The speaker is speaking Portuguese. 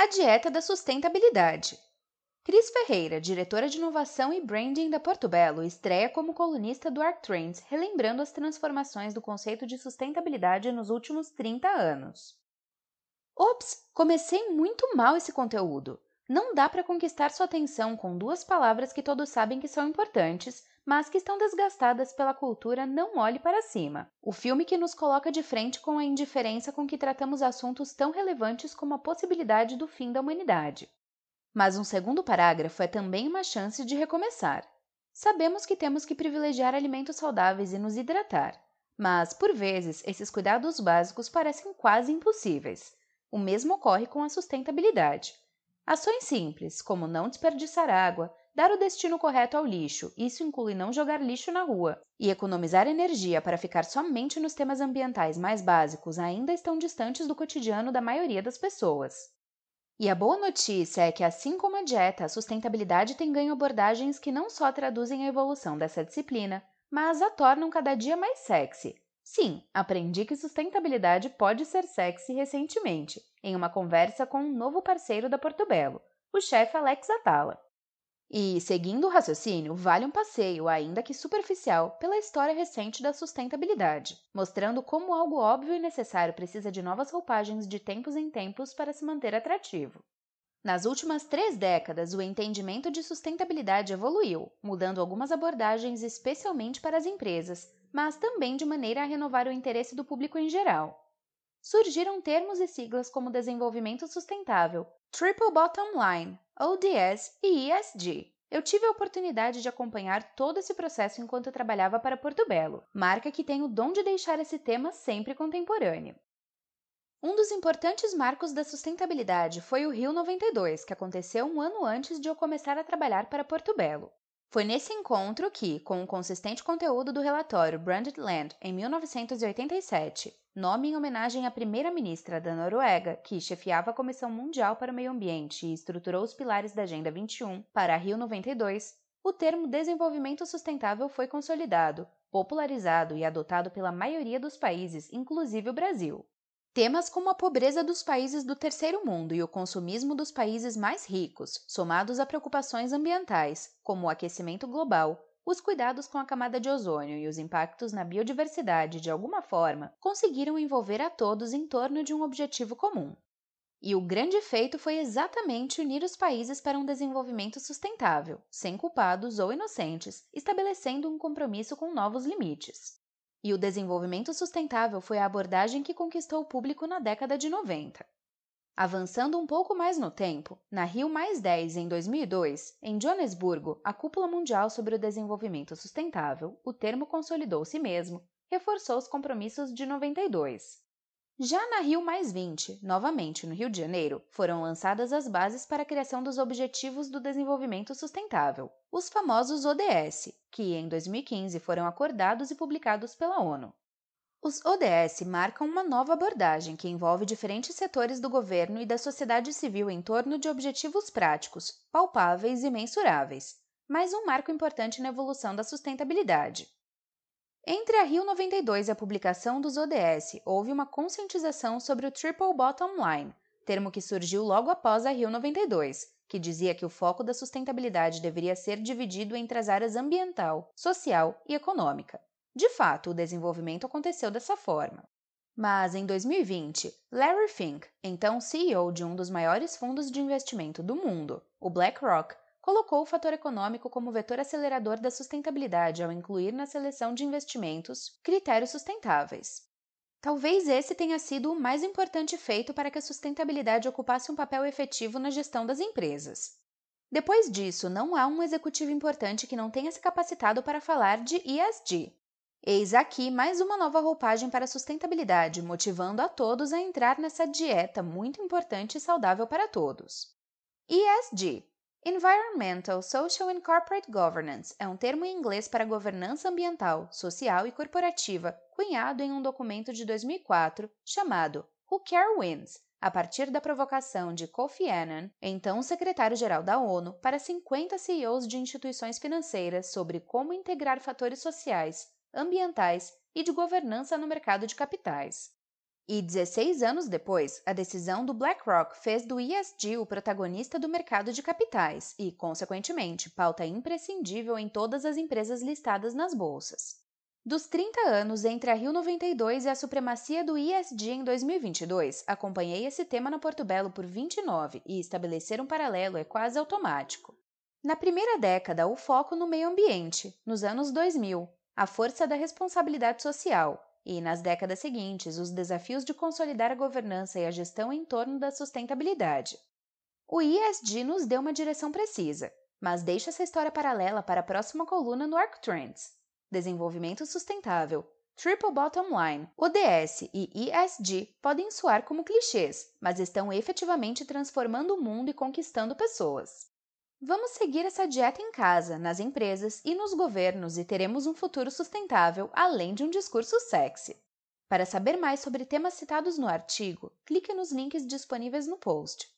A dieta da sustentabilidade. Cris Ferreira, diretora de inovação e branding da Porto Belo, estreia como colunista do ArcTrends, relembrando as transformações do conceito de sustentabilidade nos últimos 30 anos. Ops, comecei muito mal esse conteúdo. Não dá para conquistar sua atenção com duas palavras que todos sabem que são importantes, mas que estão desgastadas pela cultura Não Olhe para Cima. O filme que nos coloca de frente com a indiferença com que tratamos assuntos tão relevantes como a possibilidade do fim da humanidade. Mas um segundo parágrafo é também uma chance de recomeçar. Sabemos que temos que privilegiar alimentos saudáveis e nos hidratar, mas, por vezes, esses cuidados básicos parecem quase impossíveis. O mesmo ocorre com a sustentabilidade. Ações simples, como não desperdiçar água, dar o destino correto ao lixo, isso inclui não jogar lixo na rua, e economizar energia para ficar somente nos temas ambientais mais básicos ainda estão distantes do cotidiano da maioria das pessoas. E a boa notícia é que, assim como a dieta, a sustentabilidade tem ganho abordagens que não só traduzem a evolução dessa disciplina, mas a tornam cada dia mais sexy. Sim, aprendi que sustentabilidade pode ser sexy recentemente, em uma conversa com um novo parceiro da Porto Belo, o chefe Alex Atala. E, seguindo o raciocínio, vale um passeio, ainda que superficial, pela história recente da sustentabilidade, mostrando como algo óbvio e necessário precisa de novas roupagens de tempos em tempos para se manter atrativo. Nas últimas três décadas, o entendimento de sustentabilidade evoluiu, mudando algumas abordagens especialmente para as empresas, mas também de maneira a renovar o interesse do público em geral. Surgiram termos e siglas como desenvolvimento sustentável, Triple Bottom Line, ODS e ESG. Eu tive a oportunidade de acompanhar todo esse processo enquanto trabalhava para Porto Belo, marca que tem o dom de deixar esse tema sempre contemporâneo. Um dos importantes marcos da sustentabilidade foi o Rio 92, que aconteceu um ano antes de eu começar a trabalhar para Porto Belo. Foi nesse encontro que, com o consistente conteúdo do relatório Branded Land em 1987, nome em homenagem à primeira-ministra da Noruega, que chefiava a Comissão Mundial para o Meio Ambiente e estruturou os pilares da Agenda 21 para Rio 92, o termo desenvolvimento sustentável foi consolidado, popularizado e adotado pela maioria dos países, inclusive o Brasil. Temas como a pobreza dos países do terceiro mundo e o consumismo dos países mais ricos, somados a preocupações ambientais, como o aquecimento global, os cuidados com a camada de ozônio e os impactos na biodiversidade de alguma forma conseguiram envolver a todos em torno de um objetivo comum. E o grande feito foi exatamente unir os países para um desenvolvimento sustentável, sem culpados ou inocentes, estabelecendo um compromisso com novos limites. E o desenvolvimento sustentável foi a abordagem que conquistou o público na década de 90. Avançando um pouco mais no tempo, na Rio em 2002, em Joanesburgo, a Cúpula Mundial sobre o Desenvolvimento Sustentável, o termo consolidou-se mesmo, reforçou os compromissos de 92. Já na Rio 20, novamente no Rio de Janeiro, foram lançadas as bases para a criação dos Objetivos do Desenvolvimento Sustentável, os famosos ODS, que em 2015 foram acordados e publicados pela ONU. Os ODS marcam uma nova abordagem que envolve diferentes setores do governo e da sociedade civil em torno de objetivos práticos, palpáveis e mensuráveis, mais um marco importante na evolução da sustentabilidade. Entre a Rio 92 e a publicação dos ODS, houve uma conscientização sobre o Triple Bottom Line, termo que surgiu logo após a Rio 92, que dizia que o foco da sustentabilidade deveria ser dividido entre as áreas ambiental, social e econômica. De fato, o desenvolvimento aconteceu dessa forma. Mas em 2020, Larry Fink, então CEO de um dos maiores fundos de investimento do mundo, o BlackRock, colocou o fator econômico como vetor acelerador da sustentabilidade ao incluir na seleção de investimentos critérios sustentáveis. Talvez esse tenha sido o mais importante feito para que a sustentabilidade ocupasse um papel efetivo na gestão das empresas. Depois disso, não há um executivo importante que não tenha se capacitado para falar de ESG, Eis aqui mais uma nova roupagem para a sustentabilidade, motivando a todos a entrar nessa dieta muito importante e saudável para todos. ESG Environmental, Social and Corporate Governance é um termo em inglês para governança ambiental, social e corporativa, cunhado em um documento de 2004 chamado Who Care Wins, a partir da provocação de Kofi Annan, então secretário-geral da ONU, para 50 CEOs de instituições financeiras sobre como integrar fatores sociais, ambientais e de governança no mercado de capitais. E 16 anos depois, a decisão do BlackRock fez do ESG o protagonista do mercado de capitais e, consequentemente, pauta imprescindível em todas as empresas listadas nas bolsas. Dos 30 anos entre a Rio 92 e a supremacia do ESG em 2022, acompanhei esse tema na Porto Belo por 29 e estabelecer um paralelo é quase automático. Na primeira década, o foco no meio ambiente, nos anos 2000, a força da responsabilidade social, e, nas décadas seguintes, os desafios de consolidar a governança e a gestão em torno da sustentabilidade. O ISD nos deu uma direção precisa, mas deixa essa história paralela para a próxima coluna no Arc Trends. Desenvolvimento sustentável, Triple Bottom Line, ODS e ESG podem soar como clichês, mas estão efetivamente transformando o mundo e conquistando pessoas. Vamos seguir essa dieta em casa, nas empresas e nos governos e teremos um futuro sustentável, além de um discurso sexy. Para saber mais sobre temas citados no artigo, clique nos links disponíveis no post.